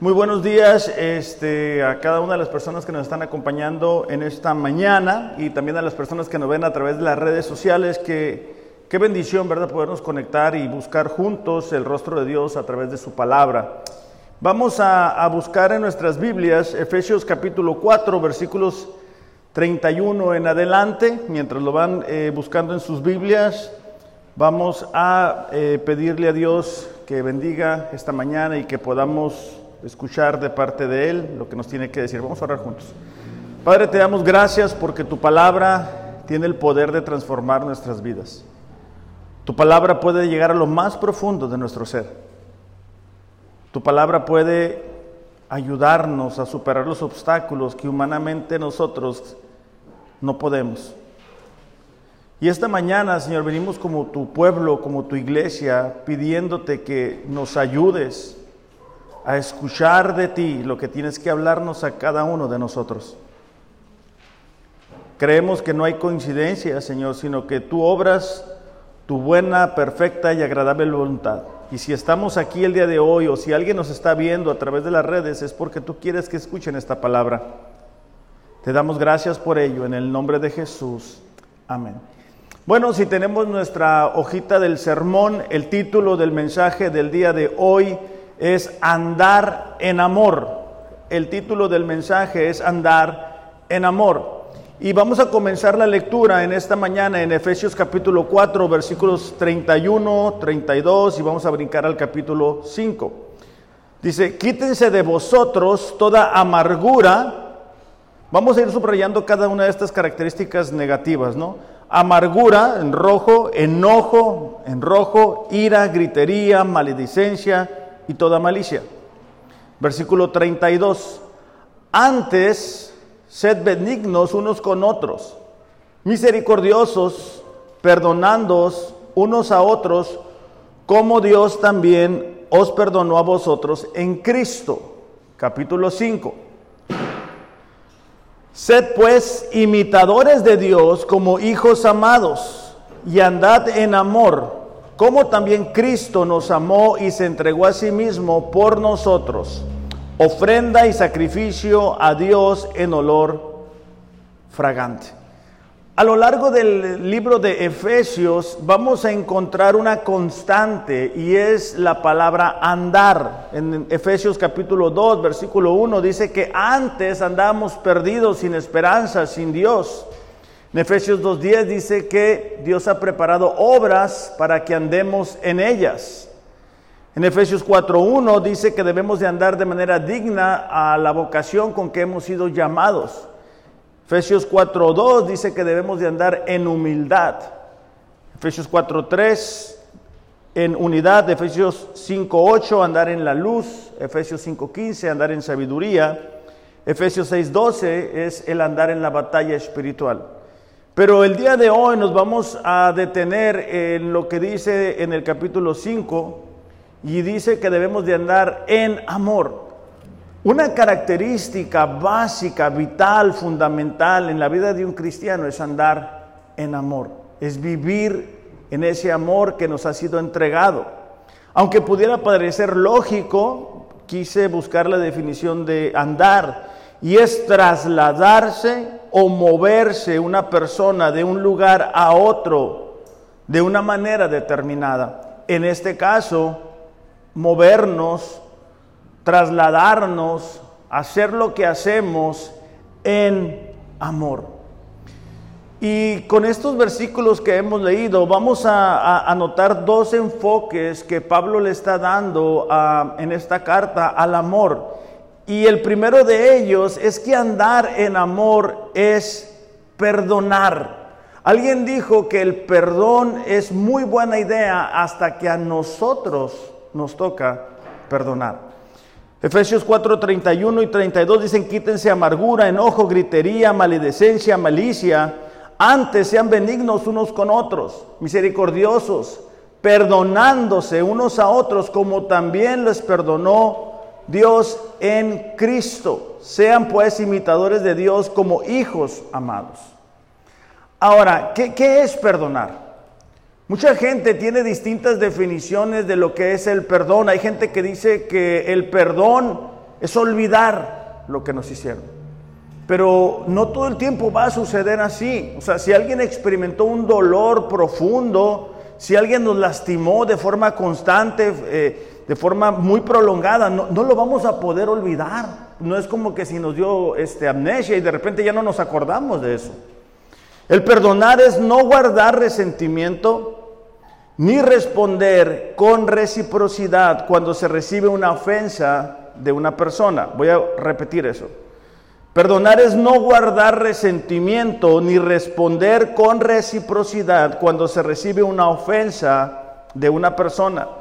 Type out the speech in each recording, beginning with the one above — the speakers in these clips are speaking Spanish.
Muy buenos días este, a cada una de las personas que nos están acompañando en esta mañana y también a las personas que nos ven a través de las redes sociales. Que, qué bendición, ¿verdad? Podernos conectar y buscar juntos el rostro de Dios a través de su palabra. Vamos a, buscar en nuestras Biblias Efesios capítulo 4, versículos 31 en adelante. Mientras lo van eh, buscando en sus Biblias, vamos a eh, pedirle a Dios que bendiga esta mañana y que podamos escuchar de parte de Él lo que nos tiene que decir. Vamos a orar juntos. Padre, te damos gracias porque tu palabra tiene el poder de transformar nuestras vidas. Tu palabra puede llegar a lo más profundo de nuestro ser. Tu palabra puede ayudarnos a superar los obstáculos que humanamente nosotros no podemos. Y esta mañana, Señor, venimos como tu pueblo, como tu iglesia, pidiéndote que nos ayudes a escuchar de ti lo que tienes que hablarnos a cada uno de nosotros. Creemos que no hay coincidencia, Señor, sino que tú obras tu buena, perfecta y agradable voluntad. Y si estamos aquí el día de hoy o si alguien nos está viendo a través de las redes, es porque tú quieres que escuchen esta palabra. Te damos gracias por ello en el nombre de Jesús. Amén. Bueno, si tenemos nuestra hojita del sermón, el título del mensaje del día de hoy es andar en amor. El título del mensaje es andar en amor. Y vamos a comenzar la lectura en esta mañana en Efesios capítulo 4, versículos 31, 32 y vamos a brincar al capítulo 5. Dice, quítense de vosotros toda amargura. Vamos a ir subrayando cada una de estas características negativas, ¿no? Amargura en rojo, enojo en rojo, ira, gritería, maledicencia, y toda malicia. Versículo 32. Antes, sed benignos unos con otros, misericordiosos, perdonándoos unos a otros, como Dios también os perdonó a vosotros en Cristo. Capítulo 5. Sed pues imitadores de Dios como hijos amados y andad en amor como también Cristo nos amó y se entregó a sí mismo por nosotros, ofrenda y sacrificio a Dios en olor fragante. A lo largo del libro de Efesios vamos a encontrar una constante y es la palabra andar. En Efesios capítulo 2, versículo 1 dice que antes andábamos perdidos, sin esperanza, sin Dios. En Efesios 2.10 dice que Dios ha preparado obras para que andemos en ellas. En Efesios 4.1 dice que debemos de andar de manera digna a la vocación con que hemos sido llamados. Efesios 4.2 dice que debemos de andar en humildad. Efesios 4.3 en unidad. Efesios 5.8 andar en la luz. Efesios 5.15 andar en sabiduría. Efesios 6.12 es el andar en la batalla espiritual. Pero el día de hoy nos vamos a detener en lo que dice en el capítulo 5 y dice que debemos de andar en amor. Una característica básica, vital, fundamental en la vida de un cristiano es andar en amor, es vivir en ese amor que nos ha sido entregado. Aunque pudiera parecer lógico, quise buscar la definición de andar y es trasladarse o moverse una persona de un lugar a otro de una manera determinada. En este caso, movernos, trasladarnos, hacer lo que hacemos en amor. Y con estos versículos que hemos leído, vamos a, anotar dos enfoques que Pablo le está dando en esta carta al amor. Y el primero de ellos es que andar en amor es perdonar. Alguien dijo que el perdón es muy buena idea hasta que a nosotros nos toca perdonar. Efesios 4, 31 y 32 dicen, quítense amargura, enojo, gritería, maledicencia, malicia. Antes sean benignos unos con otros, misericordiosos, perdonándose unos a otros como también les perdonó Dios en Cristo. Sean pues imitadores de Dios como hijos amados. Ahora, ¿qué, es perdonar? Mucha gente tiene distintas definiciones de lo que es el perdón. Hay gente que dice que el perdón es olvidar lo que nos hicieron. Pero no todo el tiempo va a suceder así. O sea, si alguien experimentó un dolor profundo, si alguien nos lastimó de forma constante, eh, de forma muy prolongada, no, lo vamos a poder olvidar. No es como que si nos dio este, amnesia y de repente ya no nos acordamos de eso. El perdonar es no guardar resentimiento ni responder con reciprocidad cuando se recibe una ofensa de una persona. Voy a repetir eso. Perdonar es no guardar resentimiento ni responder con reciprocidad cuando se recibe una ofensa de una persona.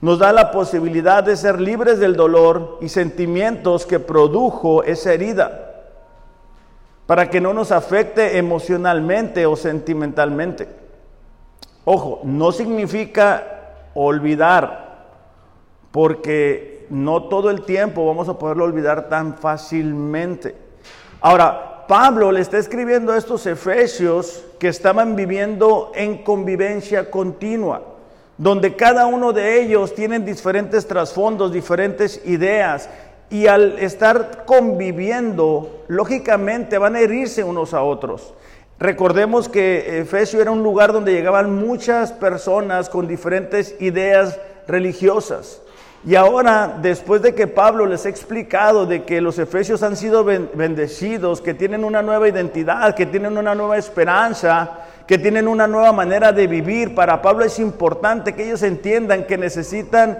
Nos da la posibilidad de ser libres del dolor y sentimientos que produjo esa herida para que no nos afecte emocionalmente o sentimentalmente. Ojo, no significa olvidar, porque no todo el tiempo vamos a poderlo olvidar tan fácilmente. Ahora, Pablo le está escribiendo a estos efesios que estaban viviendo en convivencia continua, donde cada uno de ellos tienen diferentes trasfondos, diferentes ideas, y al estar conviviendo, lógicamente van a herirse unos a otros. Recordemos que Efesio era un lugar donde llegaban muchas personas con diferentes ideas religiosas. Y ahora, después de que Pablo les ha explicado de que los efesios han sido bendecidos, que tienen una nueva identidad, que tienen una nueva esperanza, que tienen una nueva manera de vivir, para Pablo es importante que ellos entiendan que necesitan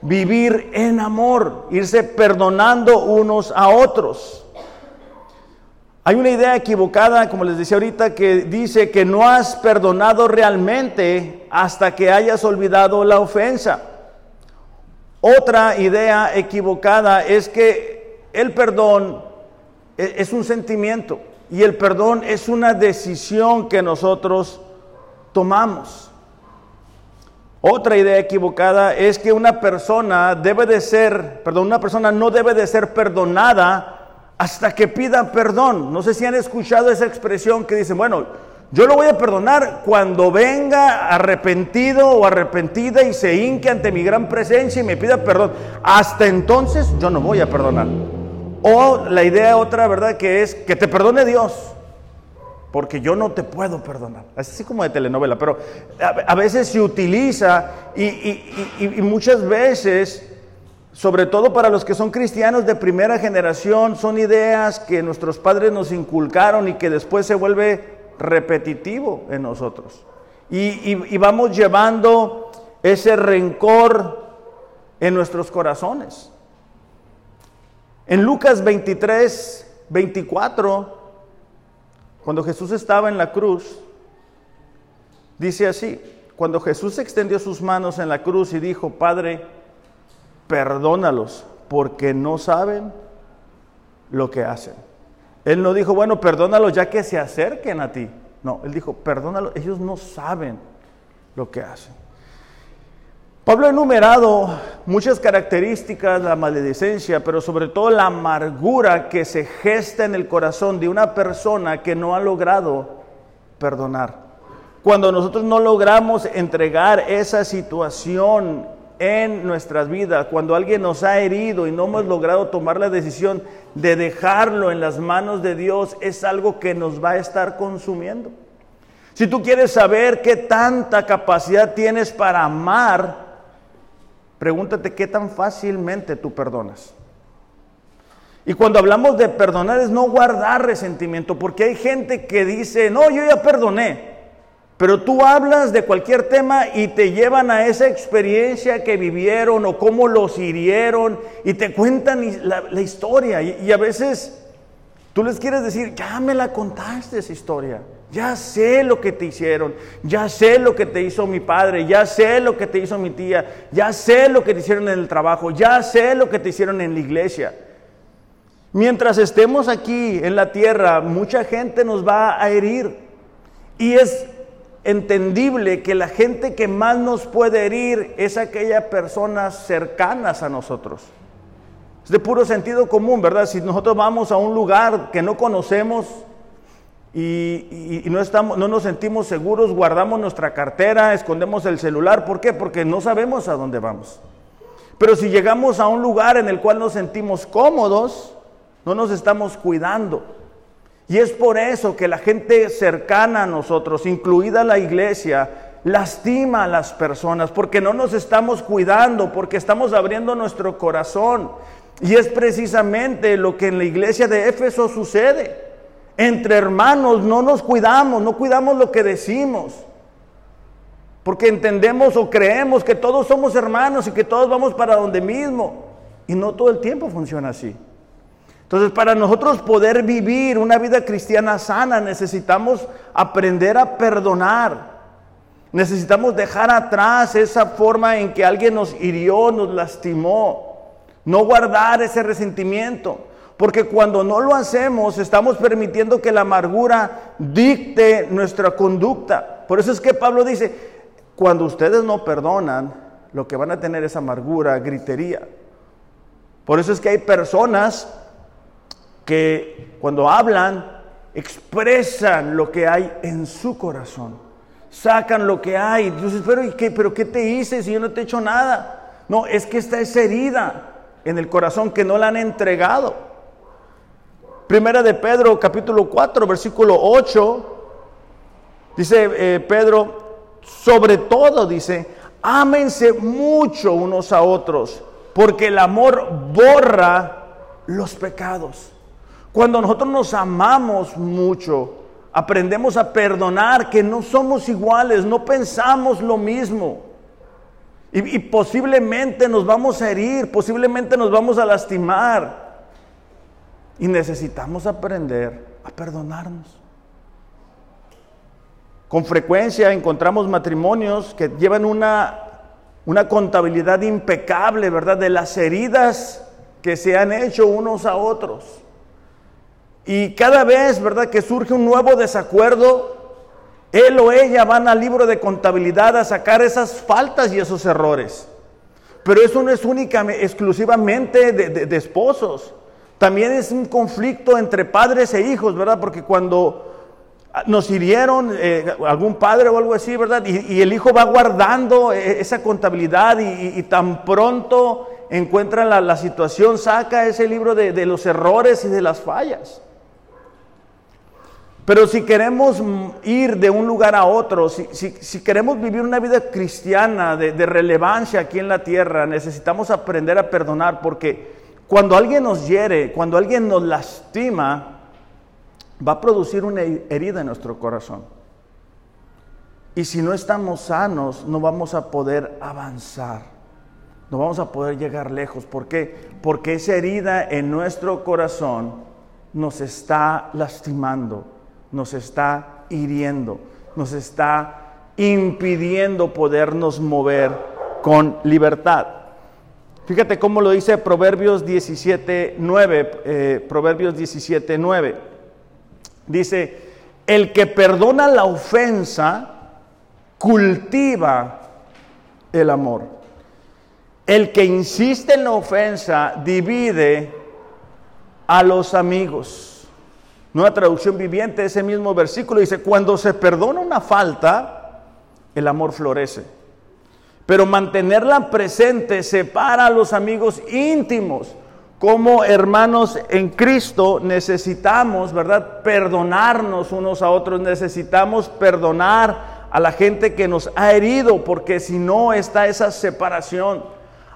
vivir en amor, irse perdonando unos a otros. Hay una idea equivocada, como les decía ahorita, que dice que no has perdonado realmente hasta que hayas olvidado la ofensa. Otra idea equivocada es que el perdón e, es un sentimiento y el perdón es una decisión que nosotros tomamos. Otra idea equivocada es que una persona debe de ser, perdón, una persona no debe de ser perdonada hasta que pida perdón. No sé si han escuchado esa expresión que dicen, bueno, yo lo voy a perdonar cuando venga arrepentido o arrepentida y se hinque ante mi gran presencia y me pida perdón. Hasta entonces yo no voy a perdonar. O la idea otra, ¿verdad? Que es que te perdone Dios porque yo no te puedo perdonar. Así como de telenovela, pero a, veces se utiliza y, muchas veces, sobre todo para los que son cristianos de primera generación, son ideas que nuestros padres nos inculcaron y que después se vuelve repetitivo en nosotros. y vamos llevando ese rencor en nuestros corazones. En Lucas 23, 24 cuando Jesús estaba en la cruz, dice así, cuando Jesús extendió sus manos en la cruz y dijo, Padre, perdónalos, porque no saben lo que hacen. Él no dijo, bueno, perdónalos ya que se acerquen a ti. No, él dijo, perdónalos, ellos no saben lo que hacen. Pablo ha enumerado muchas características, la maledicencia, pero sobre todo la amargura que se gesta en el corazón de una persona que no ha logrado perdonar. Cuando nosotros no logramos entregar esa situación en nuestras vidas, cuando alguien nos ha herido y no hemos logrado tomar la decisión de dejarlo en las manos de Dios, es algo que nos va a estar consumiendo. Si tú quieres saber qué tanta capacidad tienes para amar, Pregúntate qué tan fácilmente tú perdonas. Y cuando hablamos de perdonar es no guardar resentimiento, porque hay gente que dice, no, yo ya perdoné, pero tú hablas de cualquier tema y te llevan a esa experiencia que vivieron o cómo los hirieron y te cuentan la, historia. y a veces tú les quieres decir, ya me la contaste esa historia. Ya sé lo que te hicieron, ya sé lo que te hizo mi padre, ya sé lo que te hizo mi tía, ya sé lo que te hicieron en el trabajo, ya sé lo que te hicieron en la iglesia. Mientras estemos aquí en la tierra, mucha gente nos va a herir. Y es entendible que la gente que más nos puede herir es aquella personas cercanas a nosotros. Es de puro sentido común, ¿verdad? Si nosotros vamos a un lugar que no conocemos, y, no, estamos, no nos sentimos seguros, guardamos nuestra cartera, escondemos el celular. ¿Por qué? Porque no sabemos a dónde vamos. Pero si llegamos a un lugar en el cual nos sentimos cómodos, no nos estamos cuidando. Y es por eso que la gente cercana a nosotros, incluida la iglesia, lastima a las personas, porque no nos estamos cuidando, porque estamos abriendo nuestro corazón. Y es precisamente lo que en la iglesia de Éfeso sucede. Entre hermanos no nos cuidamos, no cuidamos lo que decimos. Porque entendemos o creemos que todos somos hermanos y que todos vamos para donde mismo. Y no todo el tiempo funciona así. Entonces, para nosotros poder vivir una vida cristiana sana, necesitamos aprender a perdonar. Necesitamos dejar atrás esa forma en que alguien nos hirió, nos lastimó. No guardar ese resentimiento. Porque cuando no lo hacemos, estamos permitiendo que la amargura dicte nuestra conducta. Por eso es que Pablo dice, cuando ustedes no perdonan, lo que van a tener es amargura, gritería. Por eso es que hay personas que cuando hablan expresan lo que hay en su corazón. Sacan lo que hay. Pero, ¿y qué, ¿pero qué te hice si yo no te he hecho nada? No, es que está esa herida en el corazón que no la han entregado. Primera de Pedro, capítulo 4, versículo 8. Dice eh, Pedro, sobre todo, dice, ámense mucho unos a otros, porque el amor borra los pecados. Cuando nosotros nos amamos mucho, aprendemos a perdonar que no somos iguales, no pensamos lo mismo. Y, y, posiblemente nos vamos a herir, posiblemente nos vamos a lastimar. Y necesitamos aprender a perdonarnos. Con frecuencia encontramos matrimonios que llevan una, una contabilidad impecable, ¿verdad? De las heridas que se han hecho unos a otros. Y cada vez, ¿verdad? Que surge un nuevo desacuerdo, él o ella van al libro de contabilidad a sacar esas faltas y esos errores. Pero eso no es únicamente, exclusivamente de, de esposos. También es un conflicto entre padres e hijos, ¿verdad? Porque cuando nos hirieron eh, algún padre o algo así, ¿verdad? Y, el hijo va guardando eh, esa contabilidad y, tan pronto encuentra la, situación, saca ese libro de, los errores y de las fallas. Pero si queremos ir de un lugar a otro, si, queremos vivir una vida cristiana de relevancia aquí en la tierra, necesitamos aprender a perdonar porque cuando alguien nos hiere, cuando alguien nos lastima, va a producir una herida en nuestro corazón. Y si no estamos sanos, no vamos a poder avanzar, no vamos a poder llegar lejos. ¿Por qué? Porque esa herida en nuestro corazón nos está lastimando, nos está hiriendo, nos está impidiendo podernos mover con libertad. Fíjate cómo lo dice Proverbios 17, 9, eh, Proverbios 17, 9. Dice, el que perdona la ofensa cultiva el amor. El que insiste en la ofensa divide a los amigos. Nueva traducción viviente, ese mismo versículo dice, cuando se perdona una falta, el amor florece. Pero mantenerla presente separa a los amigos íntimos como hermanos en Cristo necesitamos, ¿verdad? Perdonarnos unos a otros, necesitamos perdonar a la gente que nos ha herido, porque si no está esa separación.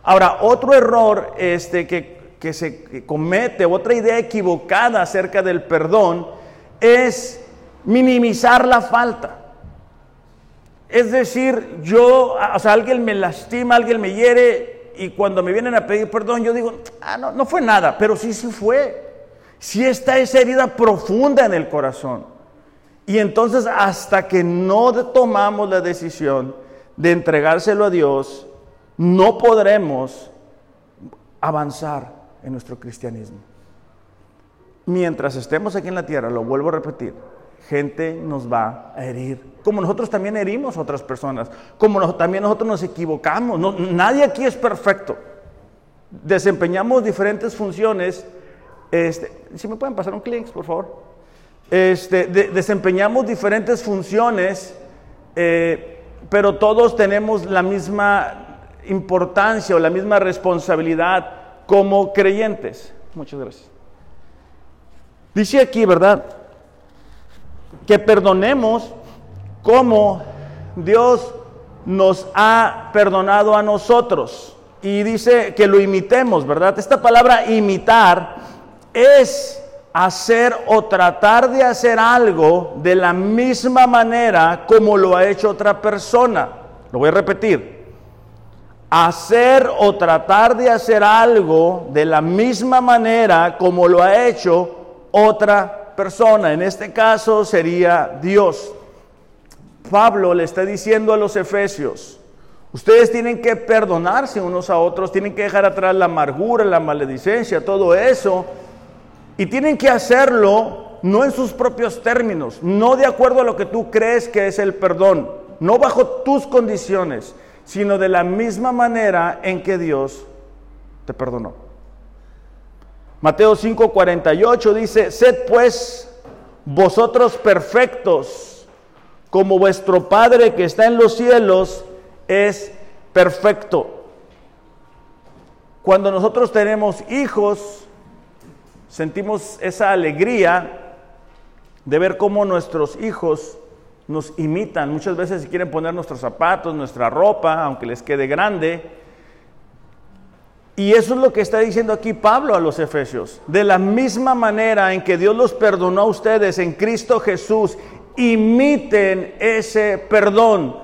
Ahora, otro error este, que, que se comete, otra idea equivocada acerca del perdón, es minimizar la falta. Es decir, yo, o sea, alguien me lastima, alguien me hiere, y cuando me vienen a pedir perdón, yo digo, ah, no, no fue nada, pero sí, sí fue. Sí está esa herida profunda en el corazón. Y entonces hasta que no tomamos la decisión de entregárselo a Dios, no podremos avanzar en nuestro cristianismo. Mientras estemos aquí en la tierra, lo vuelvo a repetir, gente nos va a herir como nosotros también herimos a otras personas, como también nosotros nos equivocamos. nadie aquí es perfecto. Desempeñamos diferentes funciones. Este, si me pueden pasar un clic, por favor. Este, desempeñamos diferentes funciones, eh, pero todos tenemos la misma importancia o la misma responsabilidad como creyentes. Muchas gracias. Dice aquí, ¿verdad? Que perdonemos como Dios nos ha perdonado a nosotros. Y dice que lo imitemos, ¿verdad? Esta palabra imitar es hacer o tratar de hacer algo de la misma manera como lo ha hecho otra persona. Lo voy a repetir. Hacer o tratar de hacer algo de la misma manera como lo ha hecho otra persona. En este caso sería Dios. Pablo le está diciendo a los efesios, ustedes tienen que perdonarse unos a otros, tienen que dejar atrás la amargura, la maledicencia, todo eso, y tienen que hacerlo no en sus propios términos, no de acuerdo a lo que tú crees que es el perdón, no bajo tus condiciones, sino de la misma manera en que Dios te perdonó. Mateo 5:48 dice, sed pues vosotros perfectos como vuestro Padre que está en los cielos es perfecto. Cuando nosotros tenemos hijos, sentimos esa alegría de ver cómo nuestros hijos nos imitan. Muchas veces quieren poner nuestros zapatos, nuestra ropa, aunque les quede grande. Y eso es lo que está diciendo aquí Pablo a los Efesios. De la misma manera en que Dios los perdonó a ustedes en Cristo Jesús imiten ese perdón.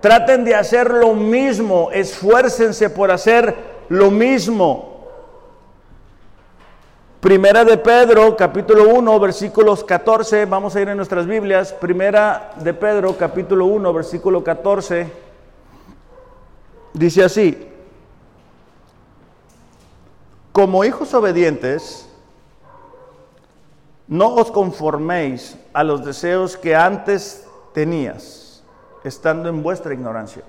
Traten de hacer lo mismo, esfuércense por hacer lo mismo. Primera de Pedro, capítulo 1, versículos 14, vamos a ir en nuestras Biblias. Primera de Pedro, capítulo 1, versículo 14, dice así, como hijos obedientes, no os conforméis a los deseos que antes tenías, estando en vuestra ignorancia.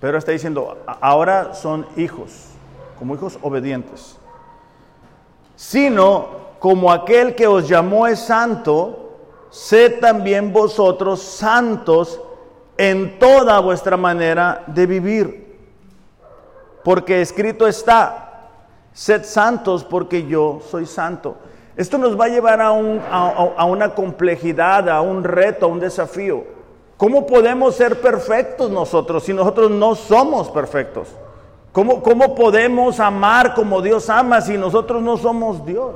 Pedro está diciendo, ahora son hijos, como hijos obedientes, sino como aquel que os llamó es santo, sed también vosotros santos en toda vuestra manera de vivir. Porque escrito está, sed santos porque yo soy santo. Esto nos va a llevar a, una complejidad, a un reto, a un desafío. ¿Cómo podemos ser perfectos nosotros si nosotros no somos perfectos? ¿Cómo, ¿Cómo podemos amar como Dios ama si nosotros no somos Dios?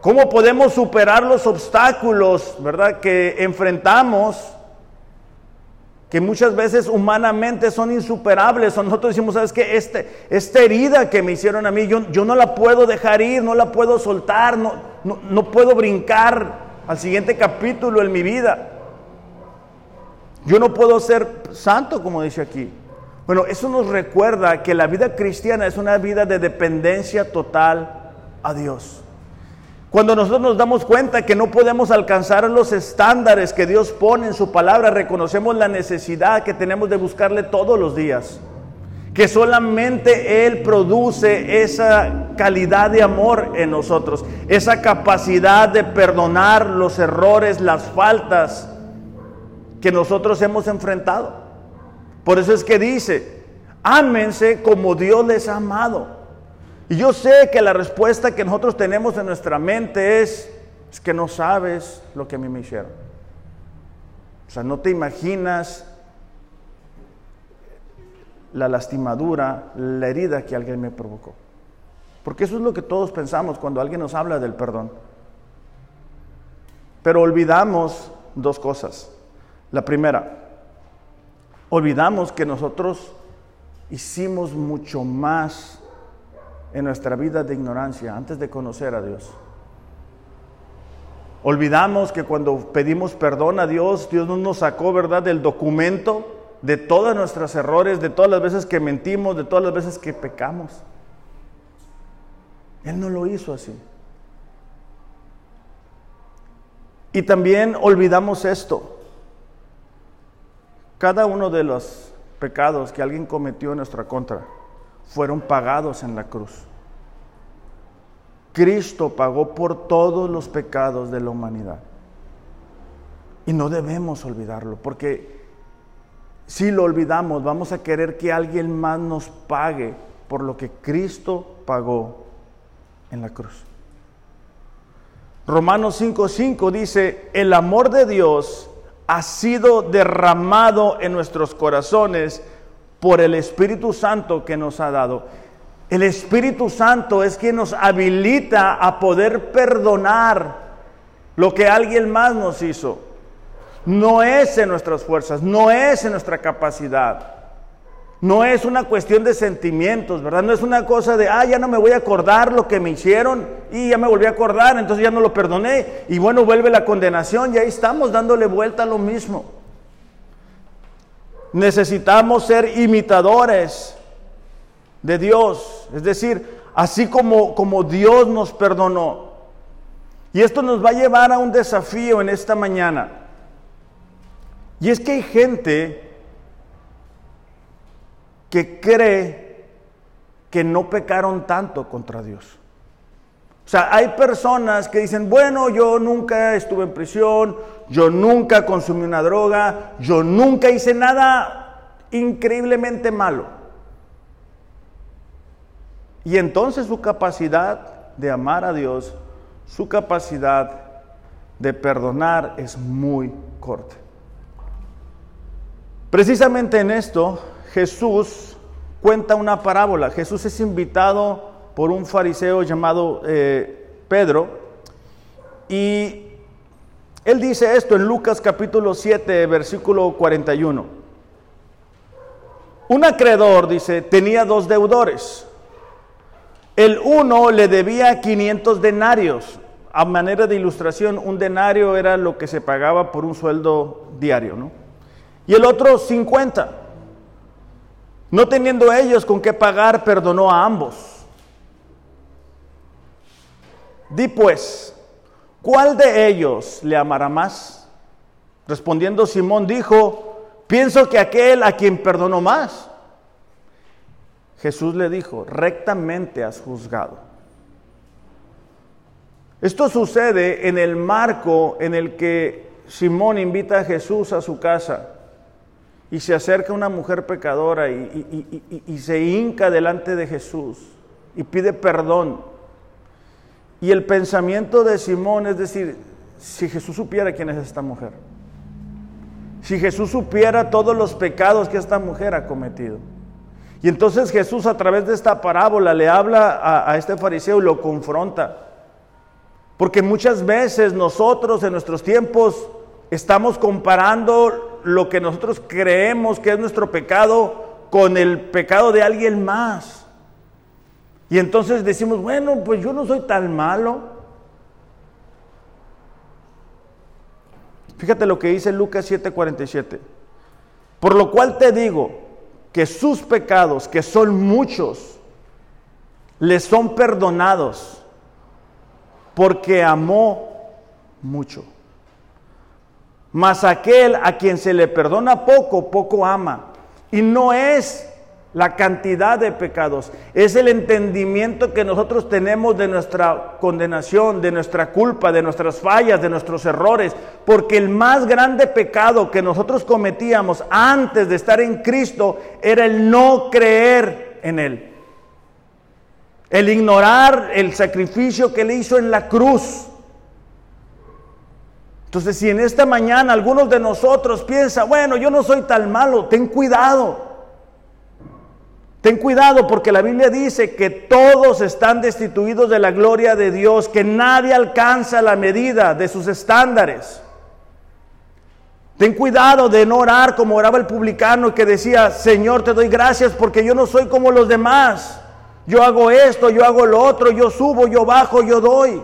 ¿Cómo podemos superar los obstáculos, verdad, que enfrentamos que muchas veces humanamente son insuperables. O nosotros decimos, ¿sabes qué? Este, esta herida que me hicieron a mí, yo, yo no la puedo dejar ir, no la puedo soltar, no, no, no puedo brincar al siguiente capítulo en mi vida. Yo no puedo ser santo, como dice aquí. Bueno, eso nos recuerda que la vida cristiana es una vida de dependencia total a Dios. Cuando nosotros nos damos cuenta que no podemos alcanzar los estándares que Dios pone en su palabra, reconocemos la necesidad que tenemos de buscarle todos los días. Que solamente Él produce esa calidad de amor en nosotros, esa capacidad de perdonar los errores, las faltas que nosotros hemos enfrentado. Por eso es que dice, ámense como Dios les ha amado. Y yo sé que la respuesta que nosotros tenemos en nuestra mente es, es que no sabes lo que a mí me hicieron. O sea, no te imaginas la lastimadura, la herida que alguien me provocó. Porque eso es lo que todos pensamos cuando alguien nos habla del perdón. Pero olvidamos dos cosas. La primera, olvidamos que nosotros hicimos mucho más en nuestra vida de ignorancia antes de conocer a Dios. Olvidamos que cuando pedimos perdón a Dios, Dios no nos sacó, ¿verdad?, del documento de todos nuestros errores, de todas las veces que mentimos, de todas las veces que pecamos. Él no lo hizo así. Y también olvidamos esto. Cada uno de los pecados que alguien cometió en nuestra contra fueron pagados en la cruz. Cristo pagó por todos los pecados de la humanidad. Y no debemos olvidarlo, porque si lo olvidamos, vamos a querer que alguien más nos pague por lo que Cristo pagó en la cruz. Romanos 5:5 dice, el amor de Dios ha sido derramado en nuestros corazones por el Espíritu Santo que nos ha dado. El Espíritu Santo es quien nos habilita a poder perdonar lo que alguien más nos hizo. No es en nuestras fuerzas, no es en nuestra capacidad. No es una cuestión de sentimientos, ¿verdad? No es una cosa de, ah, ya no me voy a acordar lo que me hicieron y ya me volví a acordar, entonces ya no lo perdoné y bueno, vuelve la condenación y ahí estamos dándole vuelta a lo mismo. Necesitamos ser imitadores de Dios, es decir, así como, como Dios nos perdonó. Y esto nos va a llevar a un desafío en esta mañana. Y es que hay gente que cree que no pecaron tanto contra Dios. O sea, hay personas que dicen, bueno, yo nunca estuve en prisión, yo nunca consumí una droga, yo nunca hice nada increíblemente malo. Y entonces su capacidad de amar a Dios, su capacidad de perdonar es muy corta. Precisamente en esto Jesús cuenta una parábola. Jesús es invitado por un fariseo llamado eh, Pedro y él dice esto en Lucas capítulo 7, versículo 41. Un acreedor, dice, tenía dos deudores. El uno le debía 500 denarios. A manera de ilustración, un denario era lo que se pagaba por un sueldo diario, ¿no? Y el otro 50. No teniendo ellos con qué pagar, perdonó a ambos. Di pues, ¿cuál de ellos le amará más? Respondiendo Simón dijo, pienso que aquel a quien perdonó más. Jesús le dijo, rectamente has juzgado. Esto sucede en el marco en el que Simón invita a Jesús a su casa y se acerca una mujer pecadora y, se hinca delante de Jesús y pide perdón. Y el pensamiento de Simón es decir, si Jesús supiera quién es esta mujer, si Jesús supiera todos los pecados que esta mujer ha cometido. Y entonces Jesús a través de esta parábola le habla a, este fariseo y lo confronta. Porque muchas veces nosotros en nuestros tiempos estamos comparando lo que nosotros creemos que es nuestro pecado con el pecado de alguien más. Y entonces decimos, bueno, pues yo no soy tan malo. Fíjate lo que dice Lucas 7:47. Por lo cual te digo que sus pecados, que son muchos, les son perdonados porque amó mucho. Mas aquel a quien se le perdona poco, poco ama. Y no es la cantidad de pecados, es el entendimiento que nosotros tenemos de nuestra condenación, de nuestra culpa, de nuestras fallas, de nuestros errores, porque el más grande pecado que nosotros cometíamos antes de estar en Cristo era el no creer en Él, el ignorar el sacrificio que Él hizo en la cruz. Entonces, si en esta mañana algunos de nosotros piensan, bueno, yo no soy tan malo, ten cuidado. Ten cuidado porque la Biblia dice que todos están destituidos de la gloria de Dios, que nadie alcanza la medida de sus estándares. Ten cuidado de no orar como oraba el publicano que decía, Señor, te doy gracias porque yo no soy como los demás. Yo hago esto, yo hago lo otro, yo subo, yo bajo, yo doy.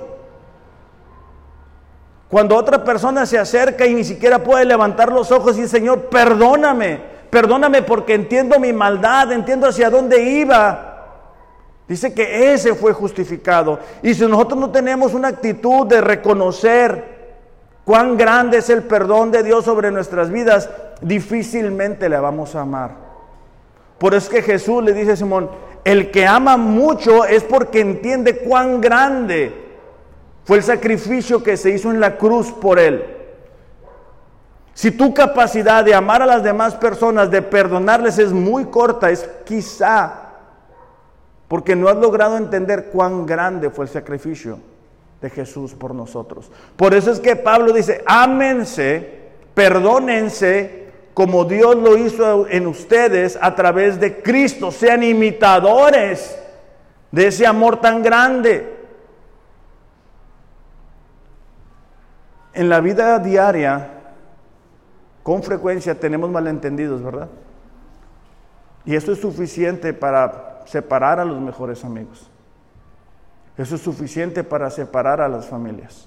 Cuando otra persona se acerca y ni siquiera puede levantar los ojos y Señor, perdóname, perdóname porque entiendo mi maldad, entiendo hacia dónde iba. Dice que ese fue justificado. Y si nosotros no tenemos una actitud de reconocer cuán grande es el perdón de Dios sobre nuestras vidas, difícilmente le vamos a amar. Por eso es que Jesús le dice a Simón, el que ama mucho es porque entiende cuán grande fue el sacrificio que se hizo en la cruz por él. Si tu capacidad de amar a las demás personas, de perdonarles es muy corta, es quizá porque no has logrado entender cuán grande fue el sacrificio de Jesús por nosotros. Por eso es que Pablo dice, ámense, perdónense, como Dios lo hizo en ustedes a través de Cristo, sean imitadores de ese amor tan grande. En la vida diaria, con frecuencia tenemos malentendidos, ¿verdad? Y eso es suficiente para separar a los mejores amigos. Eso es suficiente para separar a las familias.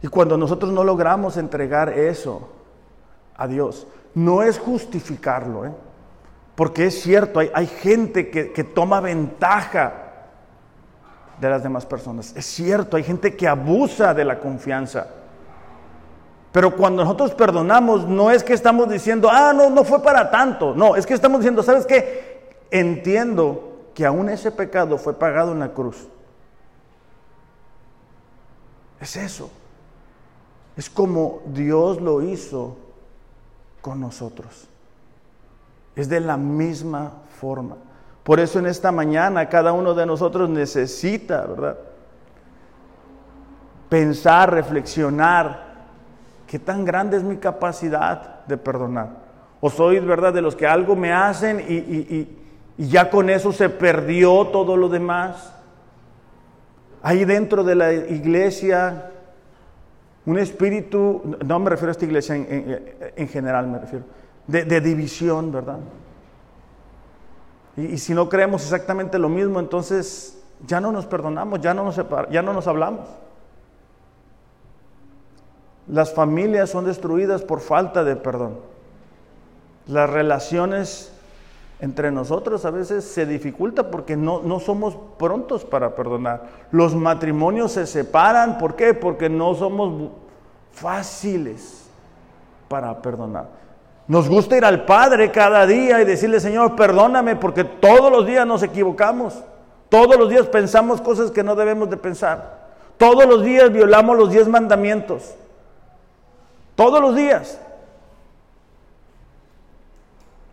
Y cuando nosotros no logramos entregar eso a Dios, no es justificarlo, ¿eh? porque es cierto, hay, hay gente que, que toma ventaja de las demás personas. Es cierto, hay gente que abusa de la confianza. Pero cuando nosotros perdonamos, no es que estamos diciendo, ah, no, no fue para tanto. No, es que estamos diciendo, ¿sabes qué? Entiendo que aún ese pecado fue pagado en la cruz. Es eso. Es como Dios lo hizo con nosotros. Es de la misma forma. Por eso en esta mañana cada uno de nosotros necesita, ¿verdad? Pensar, reflexionar ¿Qué tan grande es mi capacidad de perdonar? ¿O soy, verdad, de los que algo me hacen y, ya con eso se perdió todo lo demás? Hay dentro de la iglesia un espíritu, no me refiero a esta iglesia en, general, me refiero, de, división, ¿verdad? Y, si no creemos exactamente lo mismo, entonces ya no nos perdonamos, ya no nos, ya no nos hablamos. Las familias son destruidas por falta de perdón. Las relaciones entre nosotros a veces se dificulta porque no, no, somos prontos para perdonar. Los matrimonios se separan, ¿por qué? Porque no somos fáciles para perdonar. Nos gusta ir al Padre cada día y decirle, Señor, perdóname porque todos los días nos equivocamos. Todos los días pensamos cosas que no debemos de pensar. Todos los días violamos los diez mandamientos. Todos los días.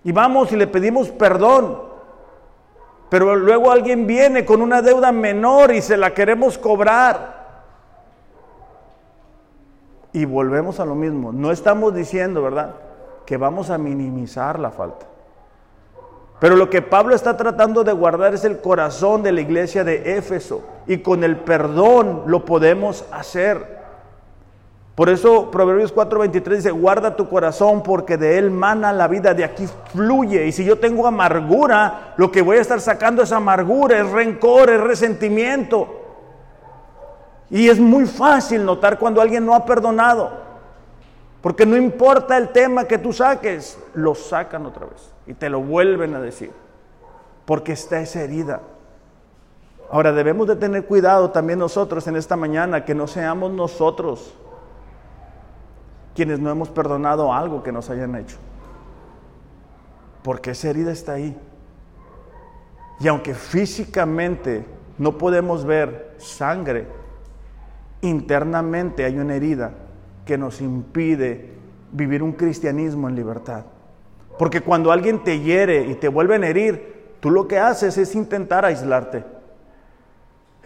Y vamos y le pedimos perdón. Pero luego alguien viene con una deuda menor y se la queremos cobrar. Y volvemos a lo mismo. No estamos diciendo, ¿verdad? Que vamos a minimizar la falta. Pero lo que Pablo está tratando de guardar es el corazón de la iglesia de Éfeso. Y con el perdón lo podemos hacer. Por eso Proverbios 4:23 dice, guarda tu corazón porque de él mana la vida, de aquí fluye. Y si yo tengo amargura, lo que voy a estar sacando es amargura, es rencor, es resentimiento. Y es muy fácil notar cuando alguien no ha perdonado. Porque no importa el tema que tú saques, lo sacan otra vez y te lo vuelven a decir. Porque está esa herida. Ahora debemos de tener cuidado también nosotros en esta mañana, que no seamos nosotros quienes no hemos perdonado algo que nos hayan hecho. Porque esa herida está ahí. Y aunque físicamente no podemos ver sangre, internamente hay una herida que nos impide vivir un cristianismo en libertad. Porque cuando alguien te hiere y te vuelve a herir, tú lo que haces es intentar aislarte.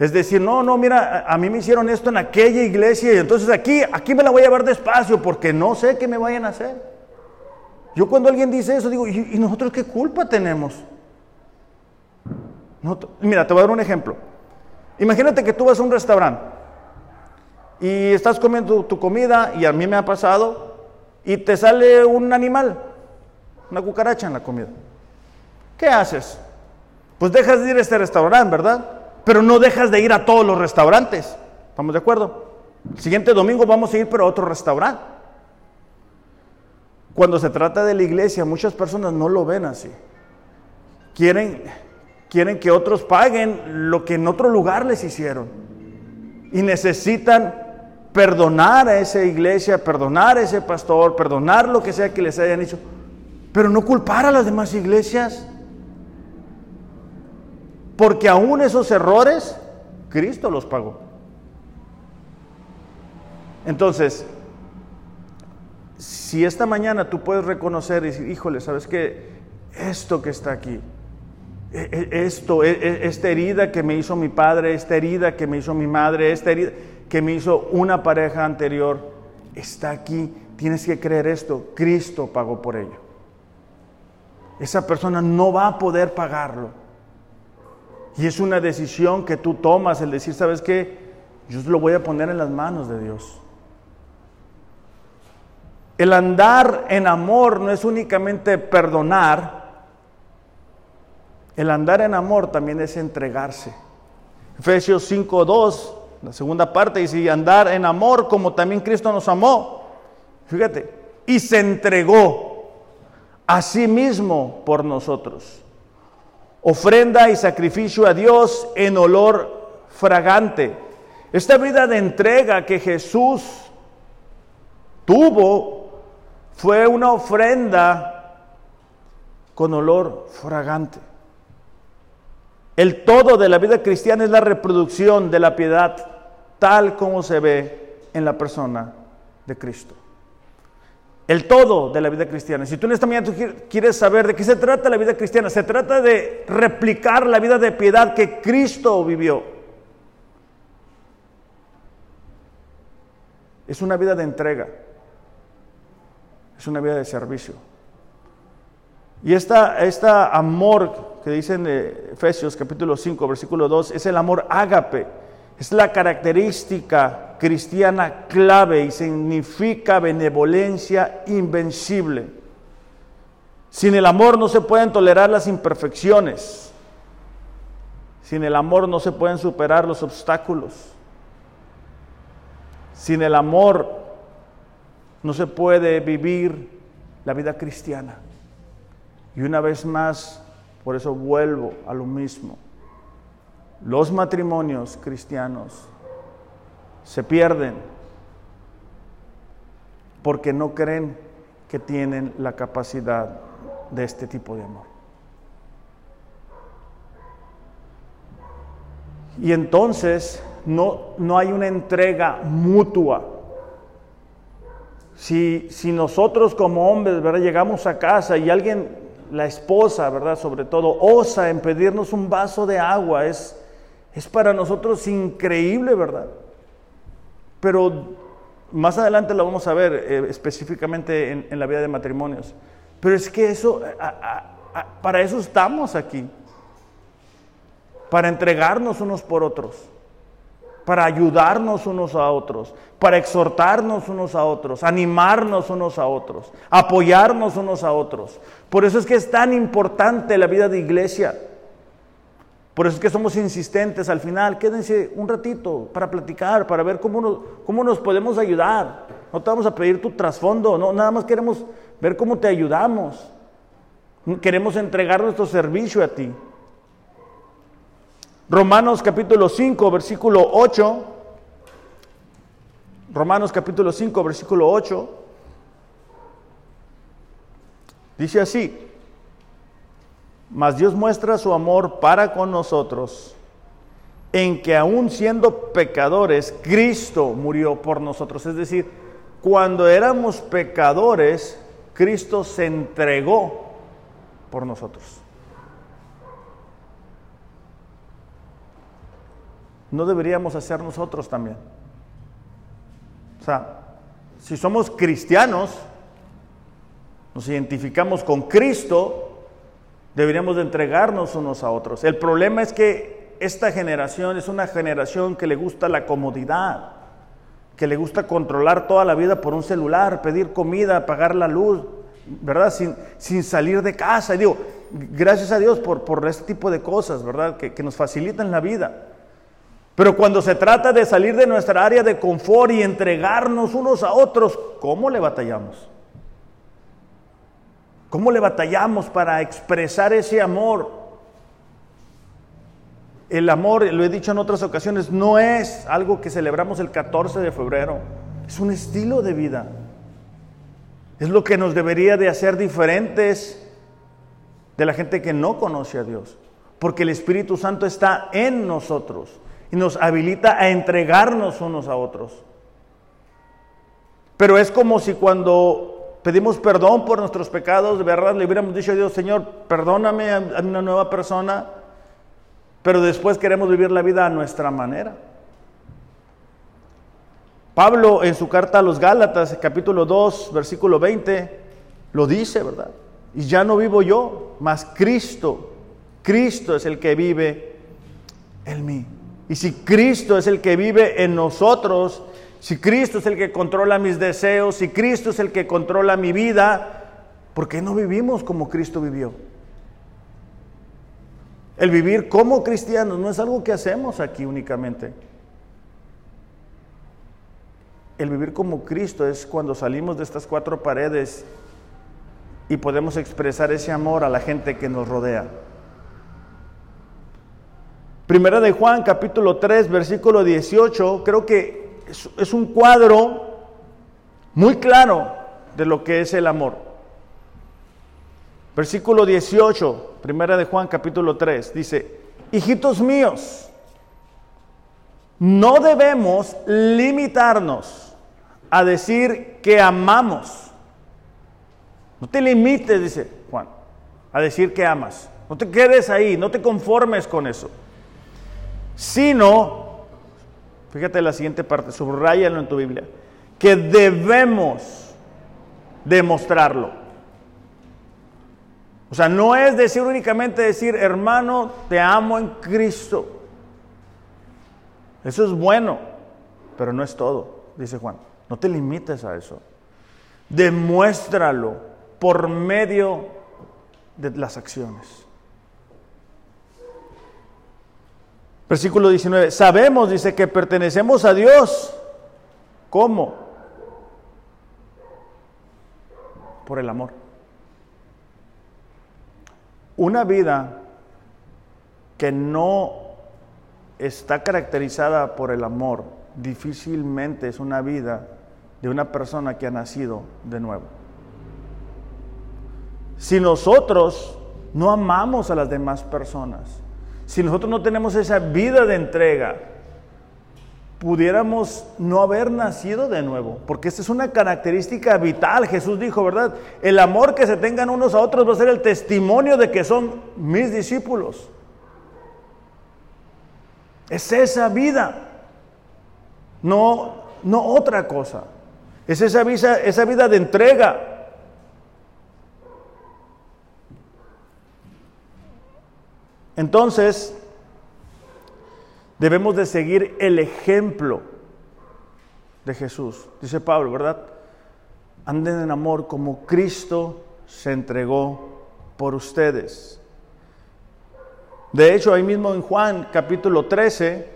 Es decir, no, no, mira, a mí me hicieron esto en aquella iglesia y entonces aquí, aquí me la voy a llevar despacio porque no sé qué me vayan a hacer. Yo cuando alguien dice eso digo, ¿y, nosotros qué culpa tenemos? mira, te voy a dar un ejemplo. Imagínate que tú vas a un restaurante y estás comiendo tu comida y a mí me ha pasado y te sale un animal, una cucaracha en la comida. ¿Qué haces? Pues dejas de ir a este restaurante, ¿verdad? Pero no dejas de ir a todos los restaurantes. ¿Estamos de acuerdo? El siguiente domingo vamos a ir, pero a otro restaurante. Cuando se trata de la iglesia, muchas personas no lo ven así. Quieren, quieren que otros paguen lo que en otro lugar les hicieron. Y necesitan perdonar a esa iglesia, perdonar a ese pastor, perdonar lo que sea que les hayan hecho, pero no culpar a las demás iglesias. Porque aún esos errores, Cristo los pagó. Entonces, si esta mañana tú puedes reconocer y decir, híjole, ¿sabes qué? Esto que está aquí, e, e, esto, e, esta herida que me hizo mi padre, esta herida que me hizo mi madre, esta herida que me hizo una pareja anterior, está aquí. Tienes que creer esto. Cristo pagó por ello. Esa persona no va a poder pagarlo. Y es una decisión que tú tomas, el decir, ¿sabes qué? Yo lo voy a poner en las manos de Dios. El andar en amor no es únicamente perdonar, el andar en amor también es entregarse. Efesios 5.2, la segunda parte, dice, y andar en amor como también Cristo nos amó. Fíjate, y se entregó a sí mismo por nosotros. Ofrenda y sacrificio a Dios en olor fragante. Esta vida de entrega que Jesús tuvo fue una ofrenda con olor fragante. El todo de la vida cristiana es la reproducción de la piedad tal como se ve en la persona de Cristo. El todo de la vida cristiana. Si tú en esta mañana quieres saber de qué se trata la vida cristiana, se trata de replicar la vida de piedad que Cristo vivió. Es una vida de entrega es una vida de servicio. Y esta, esta amor que dice en Efesios capítulo 5, versículo 2, es el amor ágape. Es la característica cristiana clave y significa benevolencia invencible. Sin el amor no se pueden tolerar las imperfecciones. Sin el amor no se pueden superar los obstáculos. Sin el amor no se puede vivir la vida cristiana. Y una vez más, por eso vuelvo a lo mismo. Los matrimonios cristianos se pierden porque no creen que tienen la capacidad de este tipo de amor. Y entonces no, no hay una entrega mutua si, nosotros como hombres, ¿verdad? Llegamos a casa y alguien, la esposa, ¿verdad? Sobre todo, osa en pedirnos un vaso de agua, es, es para nosotros increíble, ¿verdad? Pero más adelante lo vamos a ver eh, específicamente en, la vida de matrimonios. Pero es que eso, para eso estamos aquí, para entregarnos unos por otros para ayudarnos unos a otros, para exhortarnos unos a otros, animarnos unos a otros, apoyarnos unos a otros. Por eso es que es tan importante la vida de iglesia. Por eso es que somos insistentes al final. Quédense un ratito para platicar, para ver cómo nos, cómo nos podemos ayudar. No te vamos a pedir tu trasfondo, no, nada más queremos ver cómo te ayudamos. Queremos entregar nuestro servicio a ti. Romanos capítulo 5, versículo 8. Romanos capítulo 5, versículo 8. Dice así, mas Dios muestra su amor para con nosotros en que aún siendo pecadores, Cristo murió por nosotros. Es decir, cuando éramos pecadores, Cristo se entregó por nosotros. no deberíamos hacer nosotros también. O sea, si somos cristianos, nos identificamos con Cristo, deberíamos de entregarnos unos a otros. El problema es que esta generación es una generación que le gusta la comodidad, que le gusta controlar toda la vida por un celular, pedir comida, pagar la luz, ¿verdad? Sin, sin salir de casa. Y digo, gracias a Dios por, por este tipo de cosas, ¿verdad? Que, que nos facilitan la vida. Pero cuando se trata de salir de nuestra área de confort y entregarnos unos a otros, ¿cómo le batallamos? ¿Cómo le batallamos para expresar ese amor? El amor, lo he dicho en otras ocasiones, no es algo que celebramos el 14 de febrero, es un estilo de vida. Es lo que nos debería de hacer diferentes de la gente que no conoce a Dios, porque el Espíritu Santo está en nosotros y nos habilita a entregarnos unos a otros. Pero es como si cuando pedimos perdón por nuestros pecados, de verdad le hubiéramos dicho a Dios, Señor, perdóname a una nueva persona, pero después queremos vivir la vida a nuestra manera. Pablo en su carta a los Gálatas, capítulo 2, versículo 20, lo dice, ¿verdad? Y ya no vivo yo, mas Cristo, Cristo es el que vive en mí. Y si Cristo es el que vive en nosotros, si Cristo es el que controla mis deseos, si Cristo es el que controla mi vida, ¿por qué no vivimos como Cristo vivió? El vivir como cristianos no es algo que hacemos aquí únicamente. El vivir como Cristo es cuando salimos de estas cuatro paredes y podemos expresar ese amor a la gente que nos rodea. Primera de Juan, capítulo 3, versículo 18, creo que es, un cuadro muy claro de lo que es el amor. Versículo 18, primera de Juan, capítulo 3, dice, hijitos míos, no debemos limitarnos a decir que amamos no te limites, dice Juan, a decir que amas. No te quedes ahí, no te conformes con eso. Sino, fíjate la siguiente parte, subrayalo en tu Biblia, que debemos demostrarlo. O sea, no es decir únicamente decir, hermano, te amo en Cristo. Eso es bueno, pero no es todo, dice Juan. No te limites a eso. Demuéstralo por medio de las acciones. Versículo 19, sabemos, dice, que pertenecemos a Dios. ¿Cómo? Por el amor. Una vida que no está caracterizada por el amor, difícilmente es una vida de una persona que ha nacido de nuevo. Si nosotros no amamos a las demás personas, si nosotros no tenemos esa vida de entrega, pudiéramos no haber nacido de nuevo, porque esta es una característica vital. Jesús dijo, ¿verdad? El amor que se tengan unos a otros va a ser el testimonio de que son mis discípulos. Es esa vida, no, no otra cosa. Es esa vida, esa vida de entrega. Entonces, debemos de seguir el ejemplo de Jesús. Dice Pablo, ¿verdad? Anden en amor como Cristo se entregó por ustedes. De hecho, ahí mismo en Juan capítulo 13,